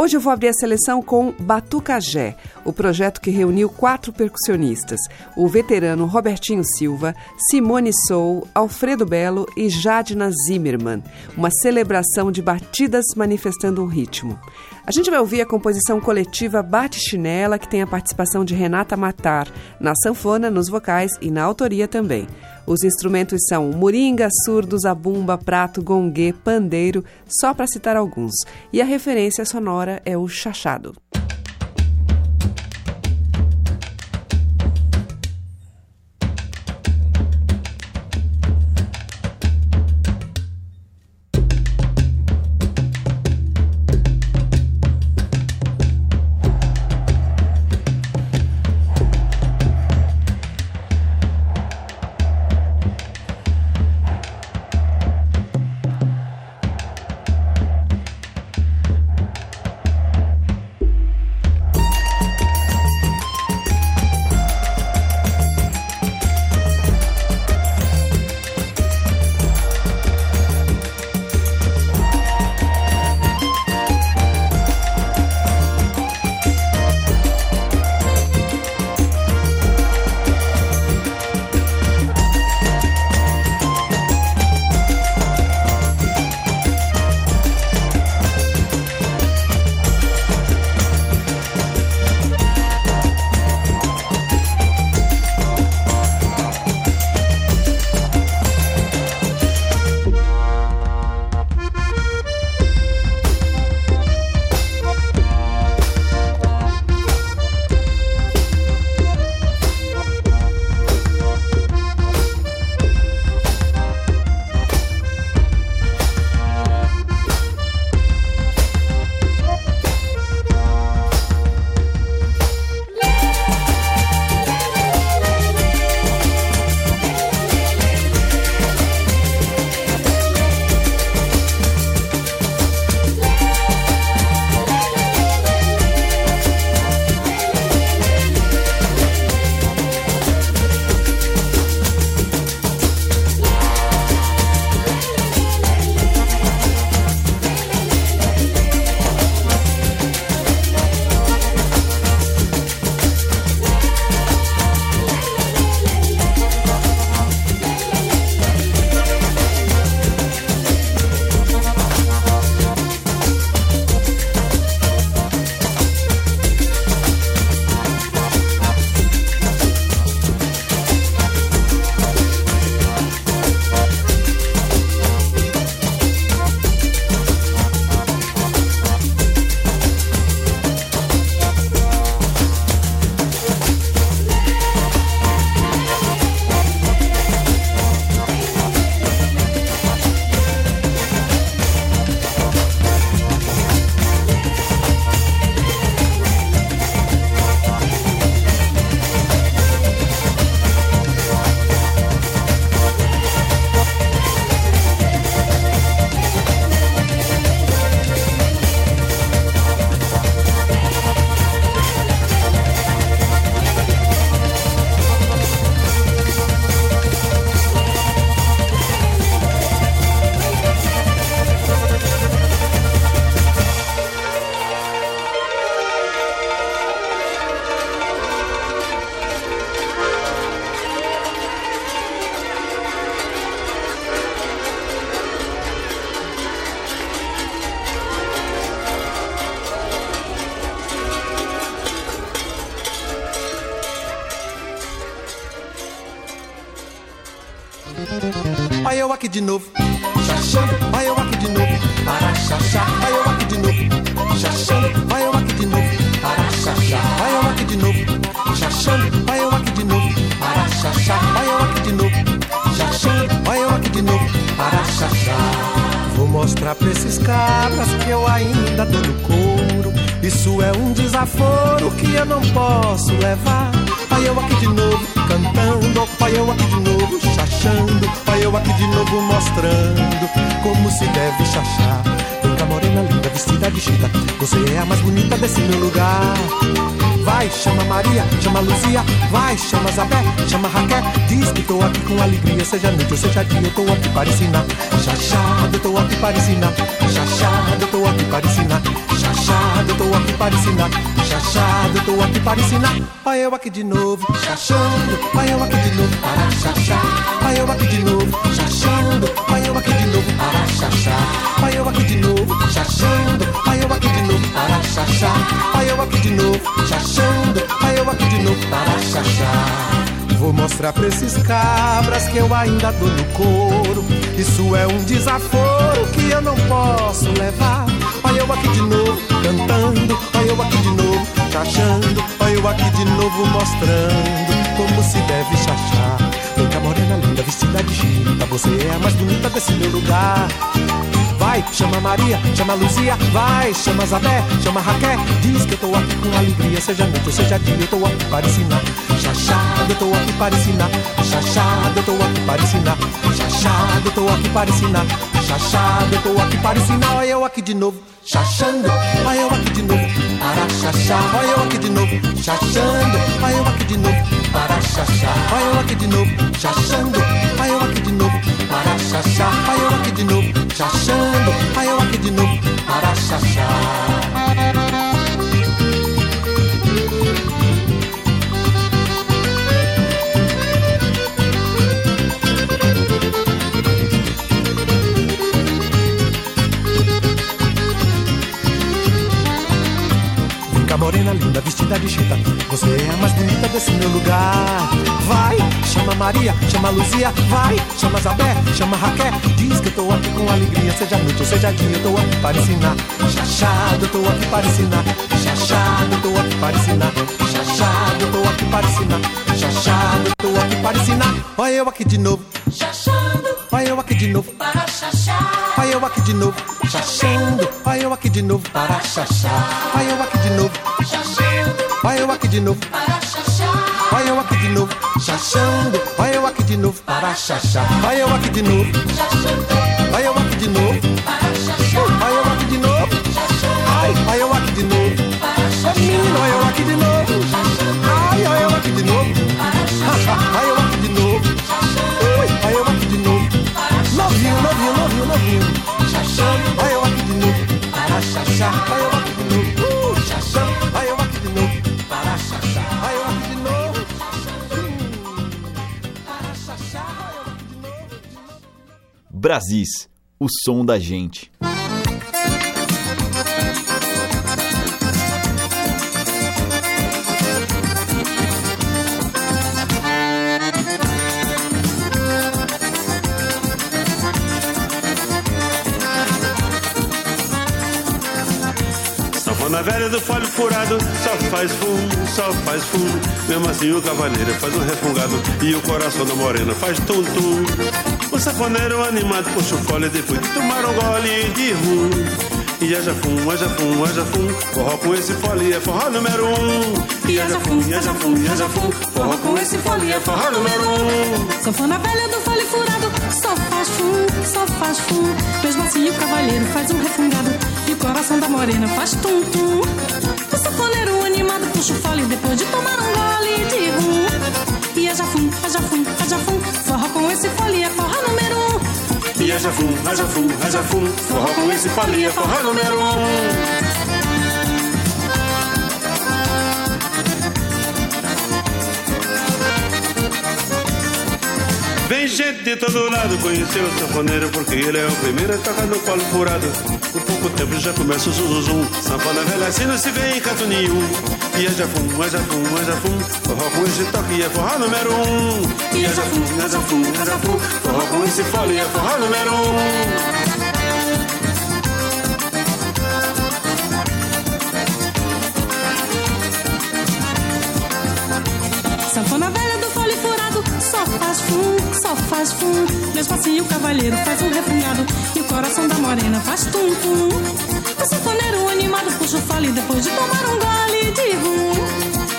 Hoje eu vou abrir a seleção com Batucajé, o projeto que reuniu quatro percussionistas: o veterano Robertinho Silva, Simone Sou, Alfredo Belo e Jadna Zimmermann. Uma celebração de batidas manifestando um ritmo. A gente vai ouvir a composição coletiva Bate Chinela, que tem a participação de Renata Matar, na sanfona, nos vocais e na autoria também. Os instrumentos são moringa, surdo, zabumba, prato, gongue, pandeiro, só para citar alguns. E a referência sonora é o chachado. Seja noite ou seja dia, eu tô aqui para ensinar. Chachado, eu tô aqui para ensinar. Chachado, eu tô aqui para ensinar. Chachado, eu tô aqui para ensinar. Chachado, eu tô aqui para ensinar. Olha eu aqui de novo, chachando. Olha eu aqui de novo para chachar. Olha eu aqui de novo, chachando. Olha eu aqui de novo para chachar. Olha eu aqui de novo, chachando. Olha eu aqui de novo para chachar. Olha eu aqui de novo, chachando. Olha eu aqui de novo para chachar. Vou mostrar pra esses cabras que eu ainda dou no couro. Isso é um desaforo que eu não posso levar. Olha eu aqui de novo cantando, olha eu aqui de novo chachando, olha eu aqui de novo mostrando como se deve chachar. Cá, morena linda, vestida de chita, você é a mais bonita desse meu lugar. Vai, chama Maria, chama Luzia, vai, chama Zabé, chama Raquel. Diz que eu tô aqui com alegria, seja noite ou seja dia, eu tô aqui para ensinar. Chachado, eu tô aqui para ensinar. Chachado, eu tô aqui para ensinar. Chachado, eu tô aqui para ensinar. Chachado, eu tô aqui para ensinar. Olha eu aqui de novo, chachando. Olha eu aqui de novo, para chachar. Olha eu aqui de novo, chachando. Olha eu aqui de novo, para chachar. Olha eu aqui de novo, chachando. Olha eu aqui de novo, para chachar. Olha eu aqui de novo, chachando. Olha eu aqui de novo, para chachar. Morena linda, vestida de chita. Você é a mais bonita desse meu lugar. Vai, chama Maria, chama Luzia, vai, chama Zabé, chama Raquel. Diz que eu tô aqui com alegria, seja noite ou seja dia, eu tô aqui para ensinar. Chachado, eu tô aqui para ensinar. Chachado, eu tô aqui para ensinar. Chachado, eu tô aqui para ensinar. Chachado, eu tô aqui para ensinar. Olha eu aqui de novo. Chachando Olha eu aqui de novo. para chachar. Olha eu aqui de novo, chachando. Olha eu aqui de novo para chachar. Olha eu aqui de novo, Chachando olha eu aqui de novo, para chachar. olha eu aqui de novo, chachando. Olha eu aqui de novo para chachar. Olha eu aqui de novo, Chachando olha eu aqui de novo, para chachar. olha eu aqui de novo. Ai, olha eu aqui Brasis, o som da gente. Sanfona velha do folho furado, só faz fumo, só faz fumo. Mesmo assim o cavaleiro faz um refungado e o coração da morena faz tum-tum. O sanfoneiro animado puxa o fole depois de tomar um gole de rum. E haja fum, haja fum, haja fum, forró com esse fole é forró número um. E haja fum, e haja fum, e haja fum, forró com esse fole é forró número um. Sanfona velha do fole furado, só faz fum, só faz fum. Mesmo assim o cavalheiro faz um refungado e o coração da morena faz tum tum. Haja fum, haja fum, haja fum, forró com esse fole é forró número um. Vem gente de todo lado conhecer o sanfoneiro Porque ele é o primeiro a tocar no colo furado. Por pouco tempo já começa o zuzuzum Sanfona velha assim não se vê em canto nenhum. E é jafum, é jafum, é jafum Forró com esse toque é forró número um Jafum, jafum, é jafum Forró com esse fole é forró número um Sanfona velha do fole furado, só faz fum, só faz fum. Mesmo assim o cavalheiro faz um refungado e o coração da morena faz tum-tum. O sanfoneiro animado puxa o fole depois de tomar um gole de rum.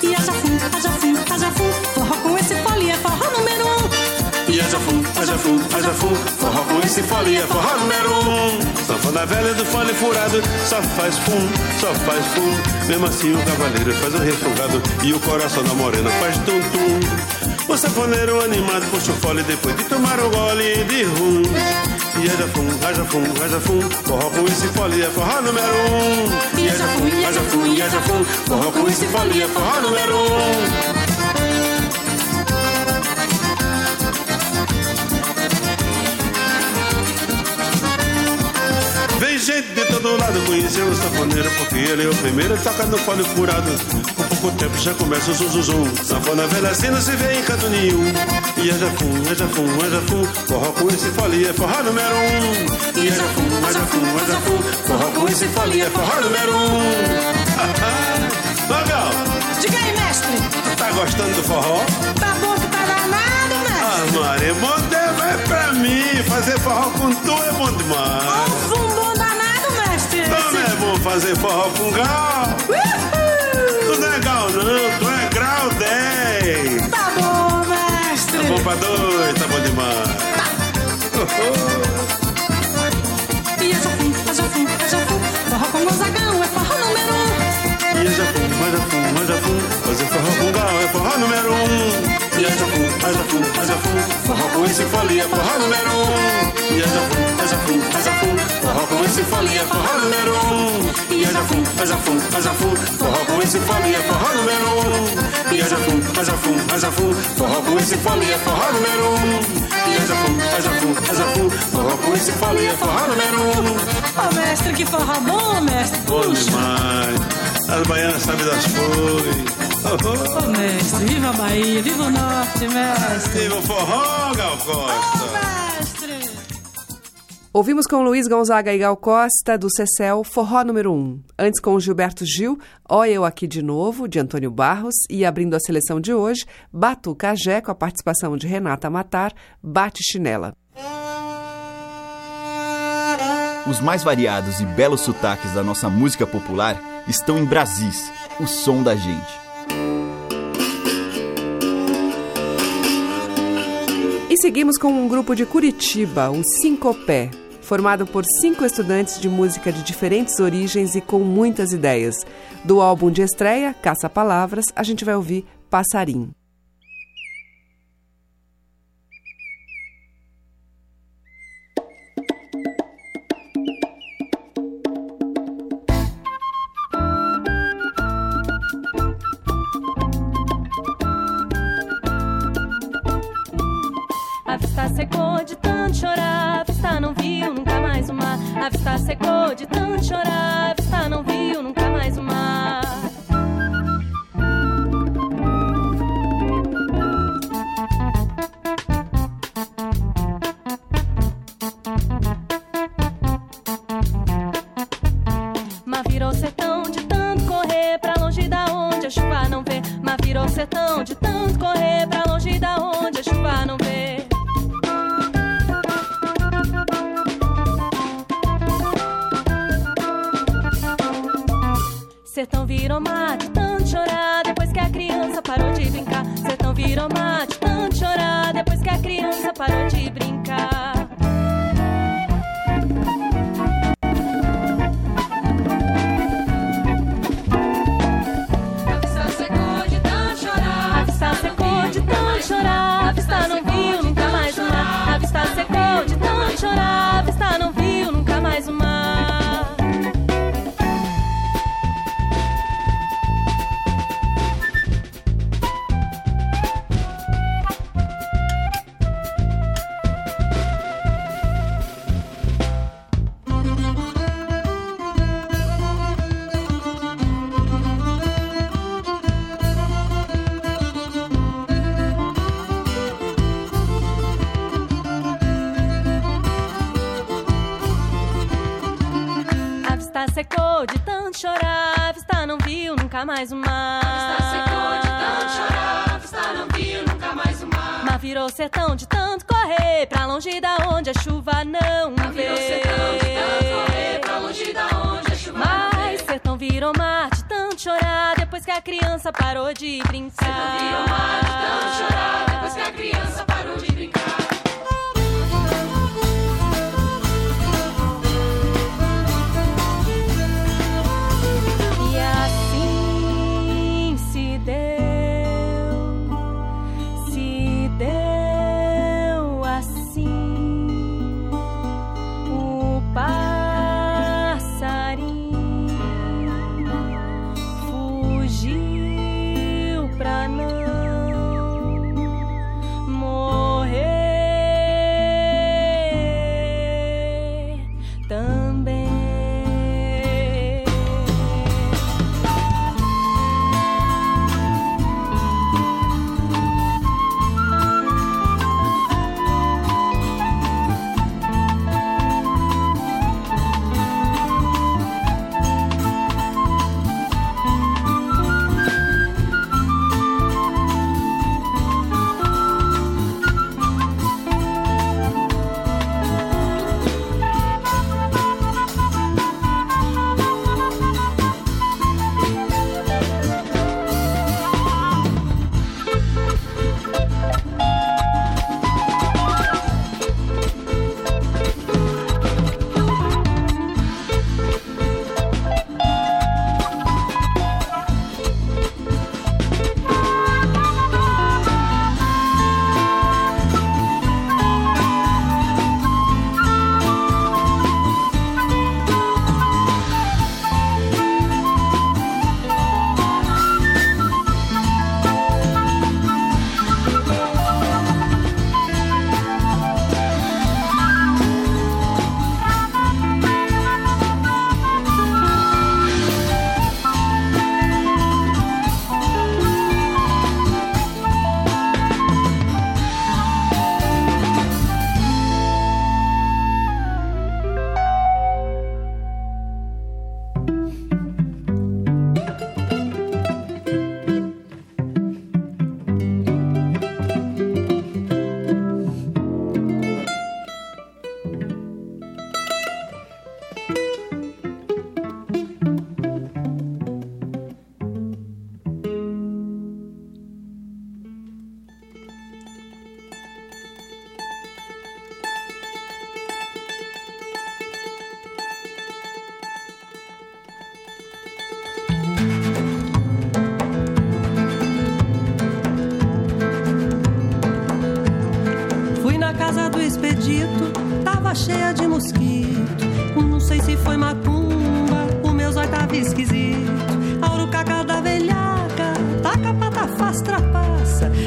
E haja fum, haja fum, haja fum, forró com esse fole é forró número um. E haja fum, haja fum, haja fum, forró com esse fole é forró número um. Sanfona velha do fole furado, só faz fum, só faz fum. Mesmo assim o cavaleiro faz um refogado e o coração da morena faz tum-tum. O sanfoneiro animado puxa o fole depois de tomar um gole de rum. E haja fum, haja fum, haja fum, forró com esse fole é forró número um. E haja fum, haja fum, haja fum, forró com esse fole é forró número um. Gente de todo lado conhecer o sanfoneiro Porque ele é o primeiro toca no fole furado. Com pouco tempo já começa o zum zum zum. Sanfona velha assim não se vê em canto nenhum. E haja fum, haja fum, haja fum Forró com esse fole é forró número um. E haja fum, haja fum, haja fum Forró com esse fole é forró número um. Ô, Gal, Diga aí, mestre, tá gostando do forró? tá bom que tá danado, mestre? Ah, Maria, bom tempo é pra mim Fazer forró com tu é bom demais. Ó, fazer forró com gal? Tu não é gal não, tu é grau 10. Tá bom, mestre. Tá bom pra dois, tá bom demais. E haja fum, haja fum, haja fum, forró com Gonzagão é forró número um. E haja fum, haja fum, haja fum, fazer forró com gal é forró número um. E haja fum, haja fum, haja fum, forró com esse fole é forró número um. E haja fum, haja fum, haja fum, forró com esse fole é forró número um. E fum, haja fum, haja fum, forró com esse fole é forró número um. E fum, haja fum, haja fum, forró com esse fole é forró número um. E fum, haja fum, haja fum, forró com esse fole é forró número um. Ô, mestre, que forró bom, mestre. Bom demais. As baianas sabem das flores. Oh, oh. Ô, mestre, viva a Bahia, viva o norte, mestre. Viva o forró, Gal Costa. Ouvimos com Luiz Gonzaga e Gal Costa, do Cecel, Forró número 1. Antes com Gilberto Gil, Ó Eu Aqui de Novo, de Antônio Barros. E abrindo a seleção de hoje, Batuca Jé, com a participação de Renata Matar, Bate Chinela. Os mais variados e belos sotaques da nossa música popular estão em Brasis, o som da gente. Seguimos com um grupo de Curitiba, o Sincopé, formado por cinco estudantes de música de diferentes origens e com muitas ideias. Do álbum de estreia, Caça Palavras, a gente vai ouvir Passarim. Nunca mais o mar. A vista secou de tanto chorar, a vista não viu nunca mais o mar. Mas virou sertão de tanto correr pra longe da onde a chuva não Mas virou vê. sertão de tanto correr pra longe da onde a chuva não sertão virou mar de tanto chorar depois que a criança parou de brincar. Sertão virou mar de tanto chorar depois que a criança parou de brincar.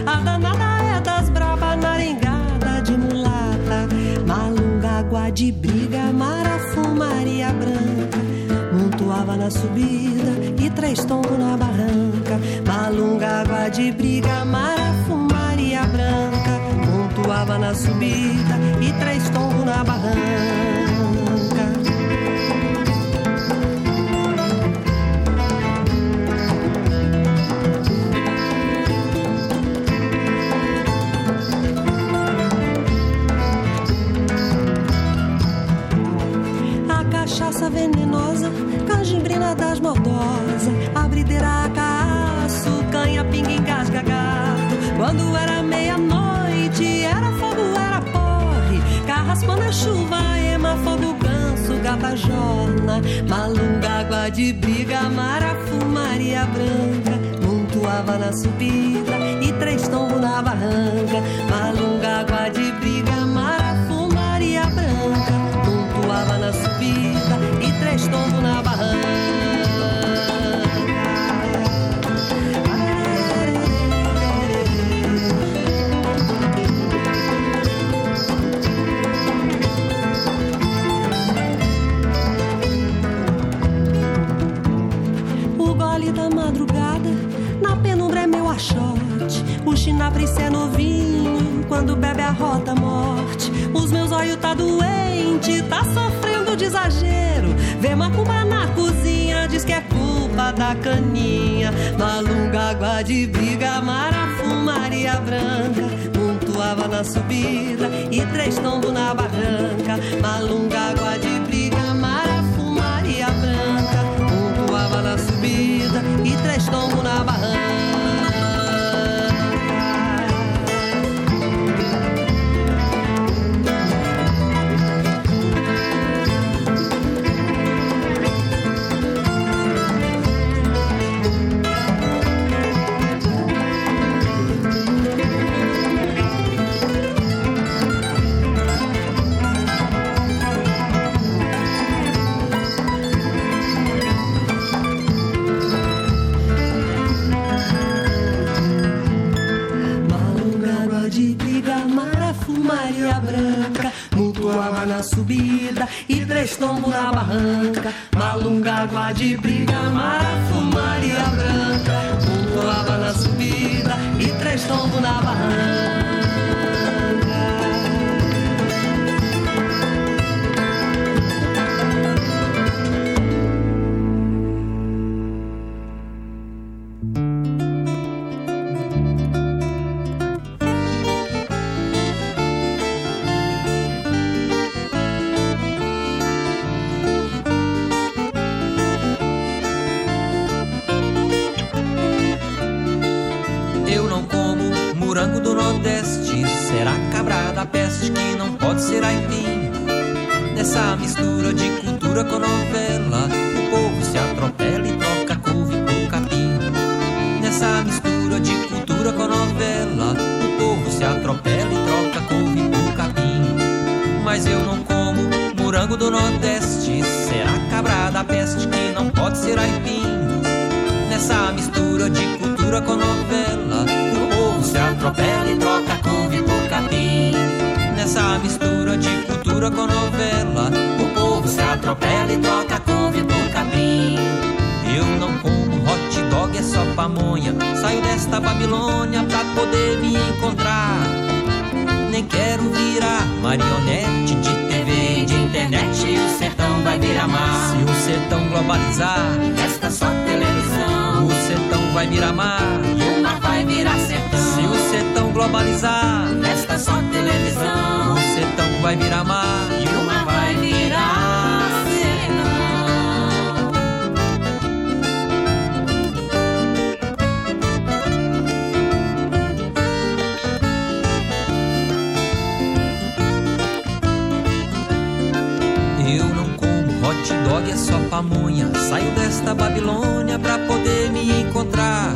A danada é das braba, naringada de mulata. Malunga, água de briga, marafumaria branca. Montuava na subida e três tombos na barranca. Malunga, água de briga, marafumaria branca. Montuava na subida e três tombos na barranca. Venenosa, cajimbrina das maldosas, abrideira caço, canha, pinga, engasga gato. Quando era meia-noite, era fogo, era porre, carraspando a chuva, ema, fogo, ganso, gata, jorna, malunga, água de briga, marafumaria branca, montuava na subida e três tombos na barranca, malunga, água de briga, marafumaria branca, montuava na subida e três tombos na barranca. O gole da madrugada, na penumbra é meu achote. O chinapris é novinho, quando bebe a rota morte. Os meus olhos tá doente, tá sofrendo de exagero. Vê macumba na cozinha, diz que é culpa da caninha. Malunga, água de briga, marafumaria branca. Muito Montuava na subida e três tombos na barranca. De briga, marafu, Maria Branca. Mutuava na subida e três tombos na barranca. Que não pode ser aipim. Nessa mistura de cultura com novela, o povo se atropela e troca couve por capim. Nessa mistura de cultura com novela, o povo se atropela e troca couve por capim. Mas eu não como morango do Nordeste. Será cabra da peste que não pode ser aipim. Nessa mistura de cultura com novela, o povo se atropela e troca. Nessa mistura de cultura com novela, o povo se atropela e troca couve por capim. Eu não como hot dog, é só pamonha. Saio desta Babilônia pra poder me encontrar. Nem quero virar marionete de TV, de internet. E o sertão vai virar mar. Se o sertão globalizar, resta só televisão. O sertão vai virar mar. E o mar vai virar sertão. Se o sertão globalizar, resta só televisão. O sertão vai virar mar. E o mar vai virar. Eu não como hot dog, é só pamonha. Saio desta Babilônia pra poder me encontrar.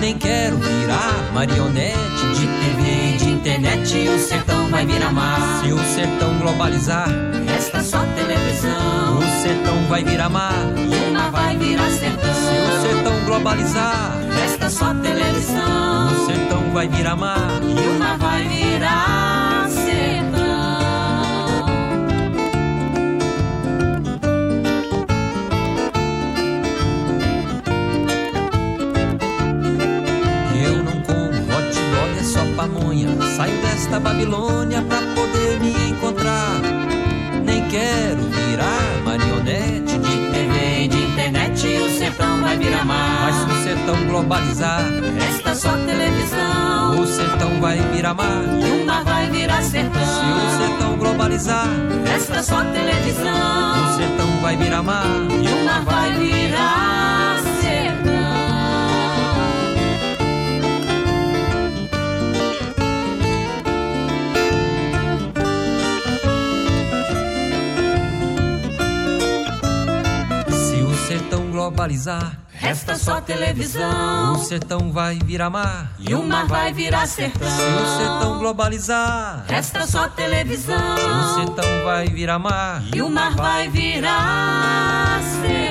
Nem quero virar marionete de TV, de internet. O sertão vai virar mar. Se o sertão globalizar, resta só televisão. O sertão vai virar mar. E mar vai virar sertão. Se o sertão globalizar, resta só televisão. O sertão vai virar mar. Mar vai virar desta Babilônia pra poder me encontrar. Nem quero virar marionete de TV, de internet. E o sertão vai virar mar. Mas se o sertão globalizar, resta só televisão. O sertão vai virar mar. E o mar vai virar sertão. Se o sertão globalizar, resta só televisão. O sertão vai virar mar. E o mar vai virar globalizar, resta só televisão. O sertão vai virar mar. E o mar vai virar sertão. Se o sertão globalizar, resta só televisão. O sertão vai virar mar. E o mar vai virar sertão.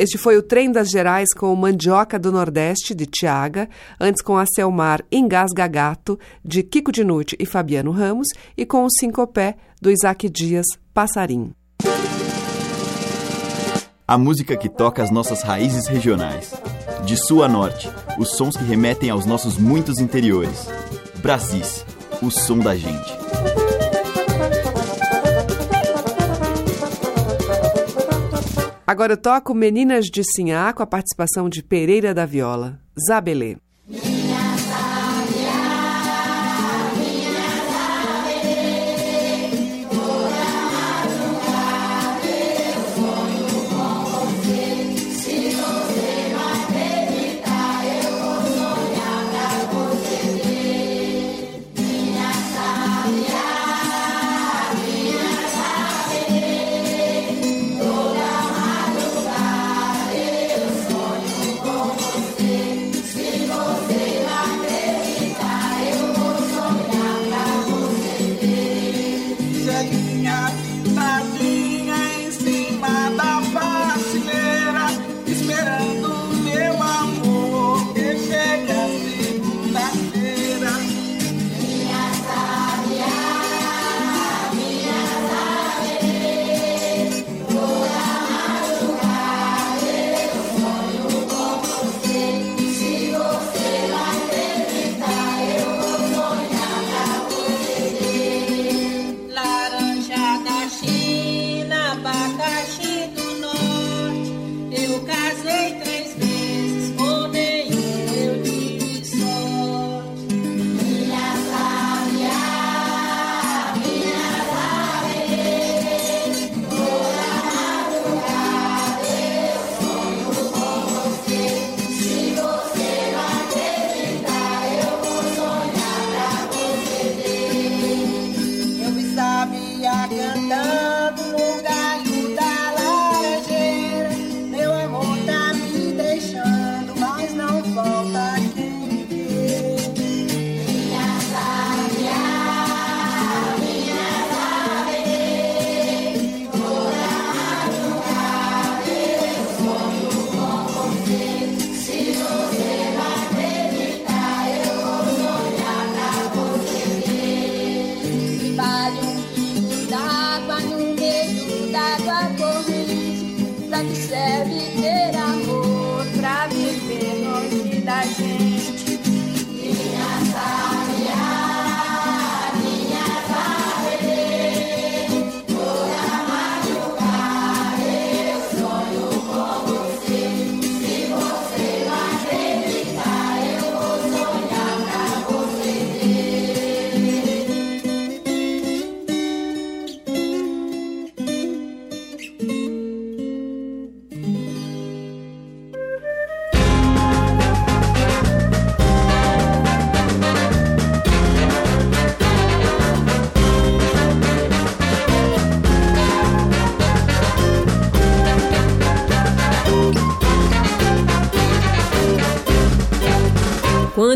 Este foi o Trem das Gerais com o Mandioca do Nordeste, de Tiaga, antes com a Selmar Engasga Gato, de Kiko Dinucci e Fabiano Ramos, e com o Sincopé, do Isaac Dias, Passarim. A música que toca as nossas raízes regionais. De sul a norte, os sons que remetem aos nossos muitos interiores. Brasis, o som da gente. Agora eu toco Meninas de Sinhá com a participação de Pereira da Viola, Zabelê.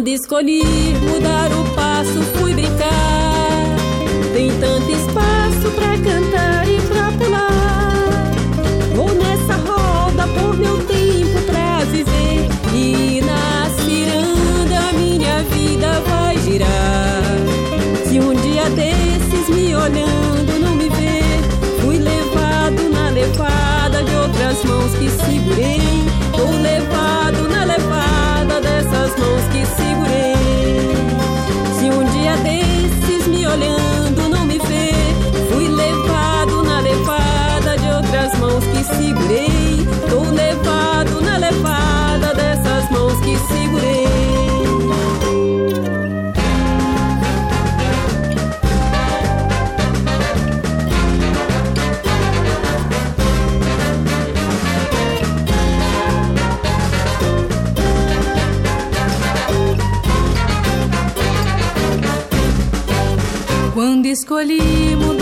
quando escolhi mudar o país. escolhi mudar.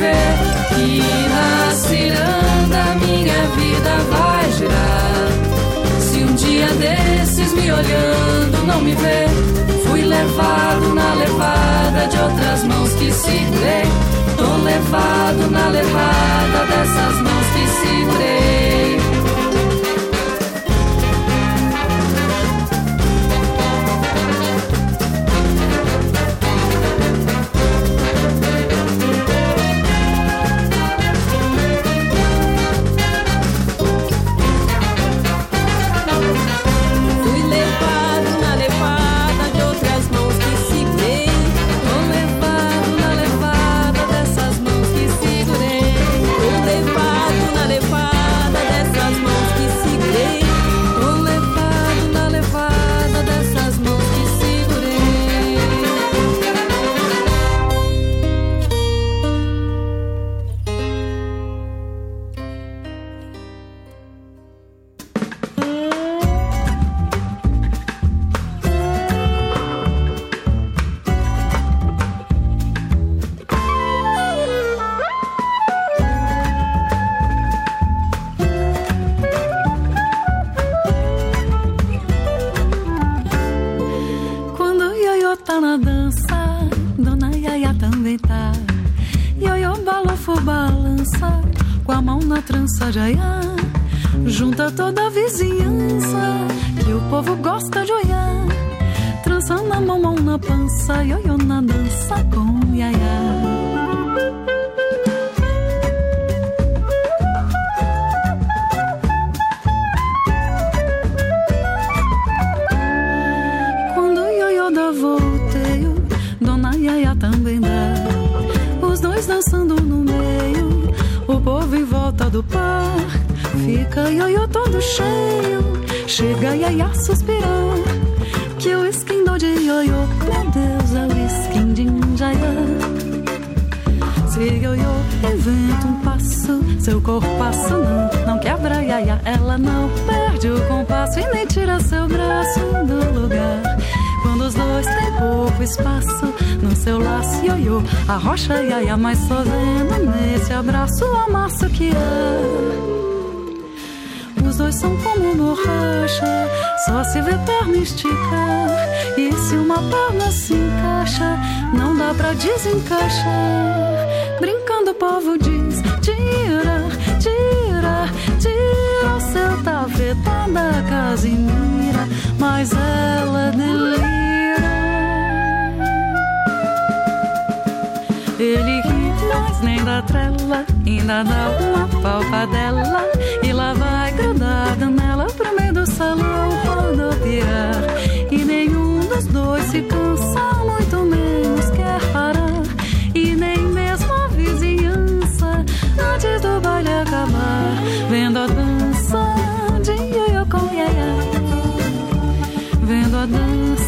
viver que na ciranda minha vida vai girar. Se um dia desses me olhando não me vê, fui levado na levada de outras mãos que segurei. Tô levado na levada dessas mãos que segurei. Se encaixa, não dá pra desencaixar. Brincando o povo diz: tira, tira, tira o seu tafetá da casimira, mas ela delira. Ele ri, mas nem dá trela, ainda dá uma palpadela. E lá vai grudado nela pro meio do salão rodopiar. Dos dois se cansa, muito menos quer parar. E nem mesmo a vizinhança, antes do baile acabar, vendo a dança de ioiô com yaya. Vendo a dança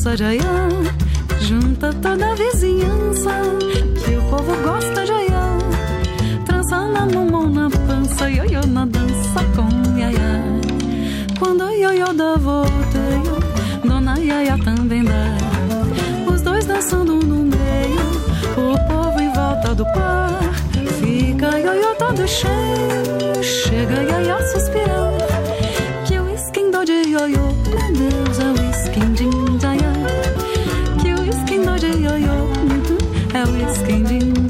na trança de aiá. Junta toda a vizinhança, que o povo gosta de aiá. Trança na mão, na pança, ioiô na dança com Yaya. Quando ioiô dá volteio, Dona Yaya também dá. Os dois dançando no meio, o povo em volta do par. Fica ioiô todo cheio, o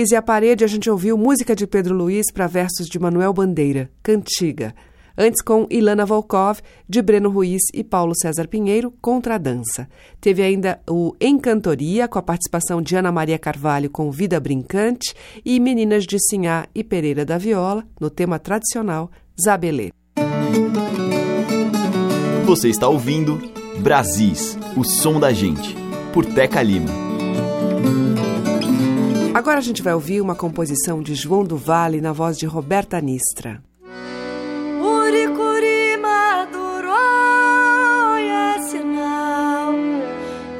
Luiz e a parede, a gente ouviu música de Pedro Luiz para versos de Manuel Bandeira, Cantiga. Antes com Ilana Volkov, de Breno Ruiz e Paulo César Pinheiro, Contra a Dança. Teve ainda o Encantoria, com a participação de Ana Maria Carvalho com Vida Brincante e Meninas de Sinhá e Pereira da Viola, no tema tradicional Zabelê. Você está ouvindo Brasis, o som da gente, por Teca Lima. Agora a gente vai ouvir uma composição de João do Vale na voz de Roberta Nistra. Uricuri maduro é sinal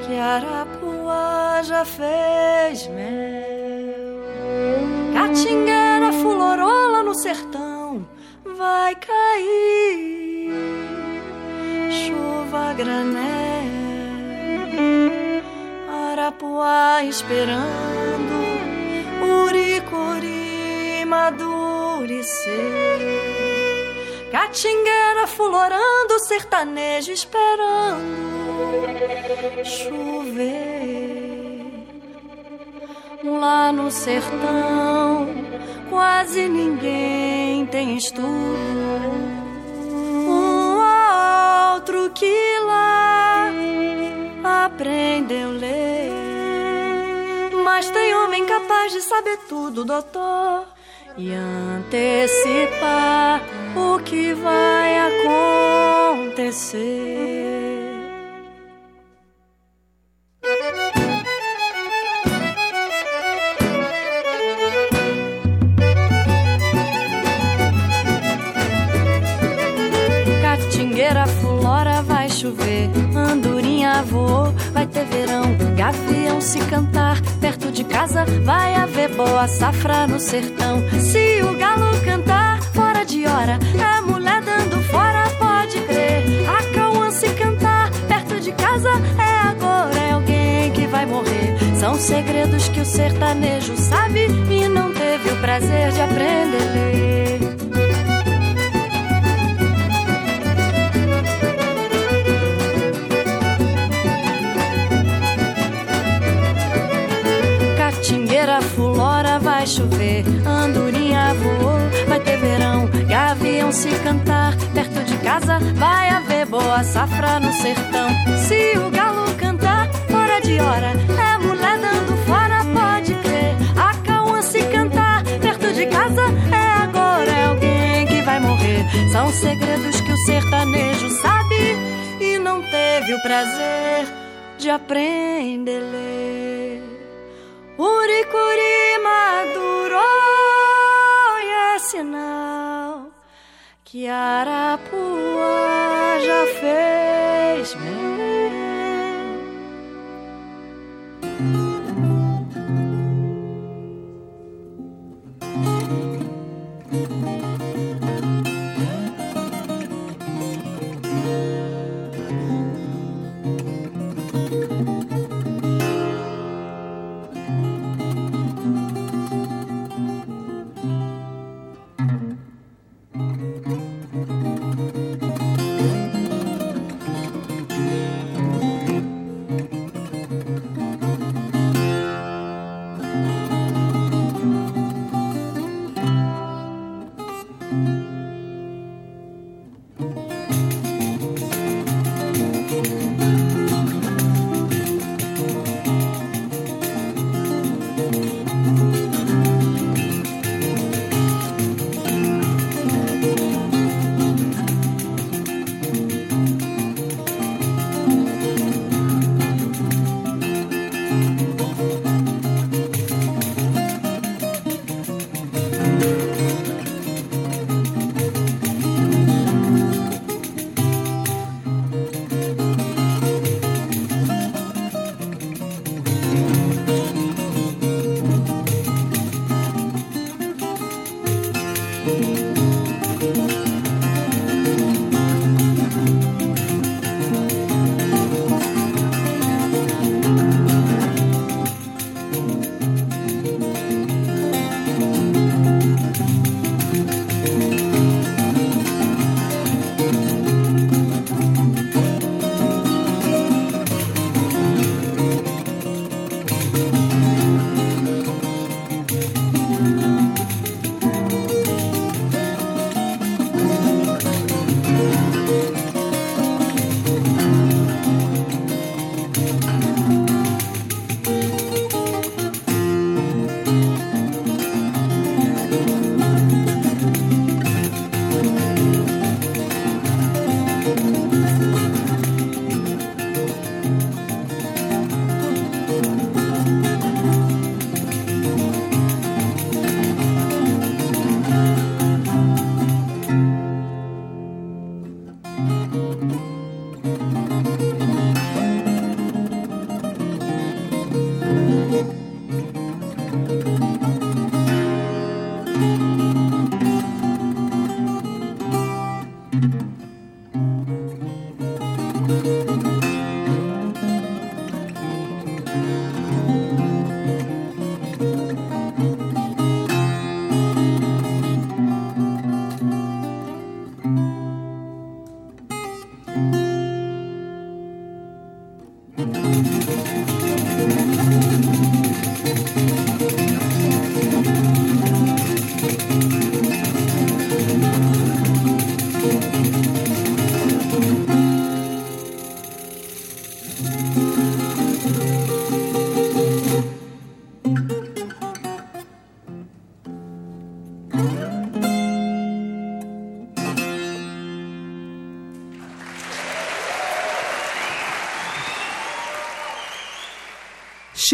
que Arapuá já fez mel. Catingueira fulorola no sertão vai cair chuva granel. Arapuá esperando Uricuri madurecer. Catingueira fulorando, sertanejo esperando chover. Lá no sertão, quase ninguém tem estudo. Um outro que lá aprendeu ler mas tem homem capaz de saber tudo, doutor. e antecipar o que vai acontecer. Ter verão, gavião se cantar, perto de casa vai haver boa safra no sertão. Se o galo cantar fora de hora, é mulher dando fora, pode crer. A cauã se cantar perto de casa, é agora, é alguém que vai morrer. São segredos que o sertanejo sabe e não teve o prazer de aprender vai chover, andorinha voou, vai ter verão, gavião se cantar, perto de casa vai haver boa safra no sertão. Se o galo cantar fora de hora, é mulher dando fora, pode crer. A cauã se cantar perto de casa, é agora, é alguém que vai morrer. São segredos que o sertanejo sabe e não teve o prazer de aprender. Uricuri madurou e é sinal que Arapuã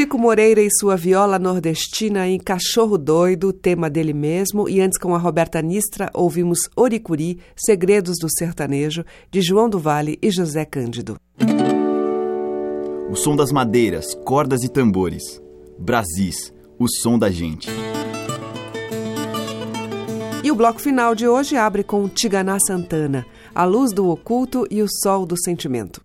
Chico Moreira e sua viola nordestina em Cachorro Doido, tema dele mesmo, e antes com a Roberta Nistra ouvimos Oricuri, Segredos do Sertanejo, de João do Vale e José Cândido. O som das madeiras, cordas e tambores. Brasis, o som da gente. E o bloco final de hoje abre com Tiganá Santana, A Luz do Oculto e o Sol do Sentimento.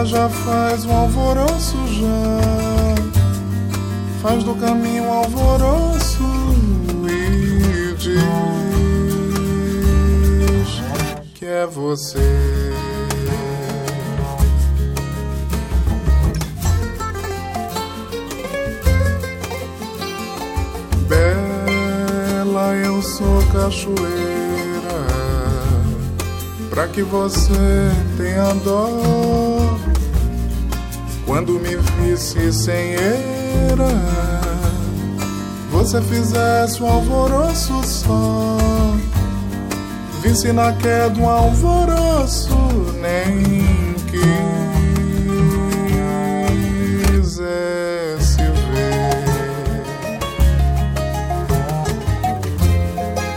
Ela já faz um alvoroço já, faz do caminho um alvoroço e diz que é você. sou cachoeira pra que você tenha dó quando me visse sem eira você fizesse um alvoroço só. Visse na queda um alvoroço nem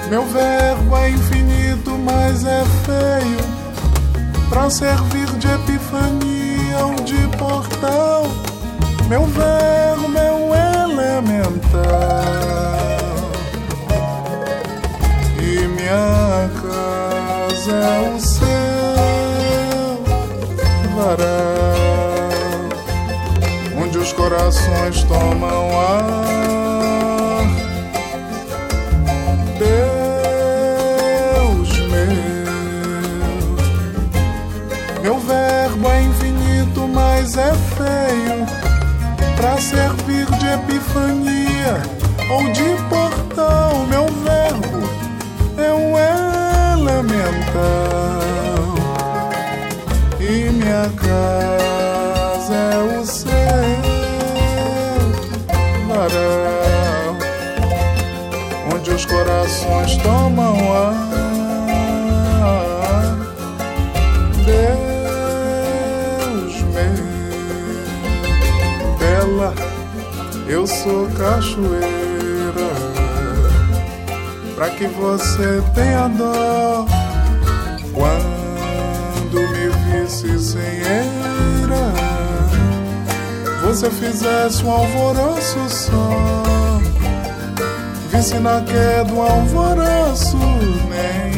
Meu verbo é infinito, mas é feio para servir de epifania ou de portal. Meu verbo um elemental e minha casa é o céu varal onde os corações tomam ar. É feio pra servir de epifania ou de portal. Meu verbo é um elemental e minha casa é o céu varal onde os corações tomam ar. Eu sou cachoeira, pra que você tenha dó quando me visse sem eira, você fizesse um alvoroço só, visse na queda um alvoroço, nem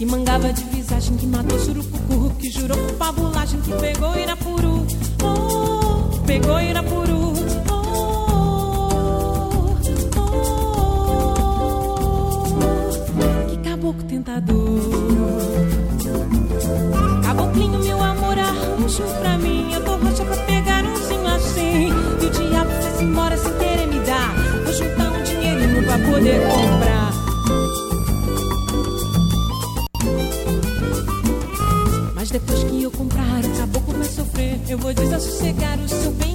Que mangava de visagem que matou surucucu, que jurou por fabulagem, que pegou Irapuru. Oh, pegou Irapuru. Oh, oh, que caboclo tentador. Caboclinho, meu amor, arranjo pra mim. Eu tô roxa pra pegar umzinho assim. E o diabo vai se embora sem querer me dar. Vou juntar um dinheirinho pra poder comprar. Eu vou desassossegar o seu bem.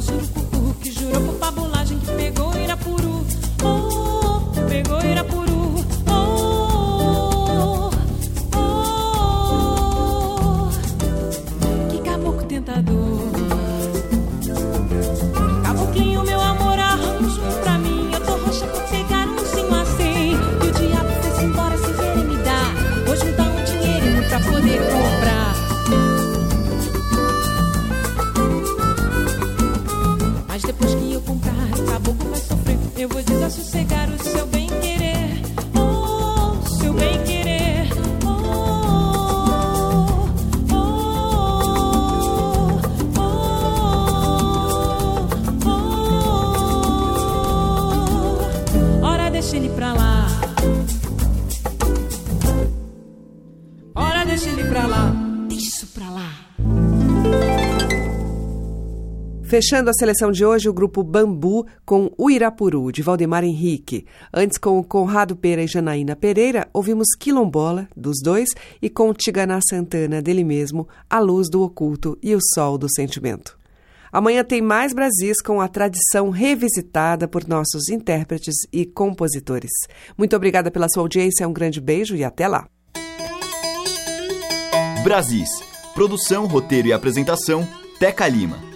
so soon. Fechando a seleção de hoje, o grupo Bambu com O Irapuru, de Valdemar Henrique. Antes, com Conrado Pera e Janaína Pereira, ouvimos Quilombola, dos dois, e com Tiganá Santana, dele mesmo, A Luz do Oculto e O Sol do Sentimento. Amanhã tem mais Brasis com a tradição revisitada por nossos intérpretes e compositores. Muito obrigada pela sua audiência, um grande beijo e até lá. Brasis. Produção, roteiro e apresentação, Teca Lima.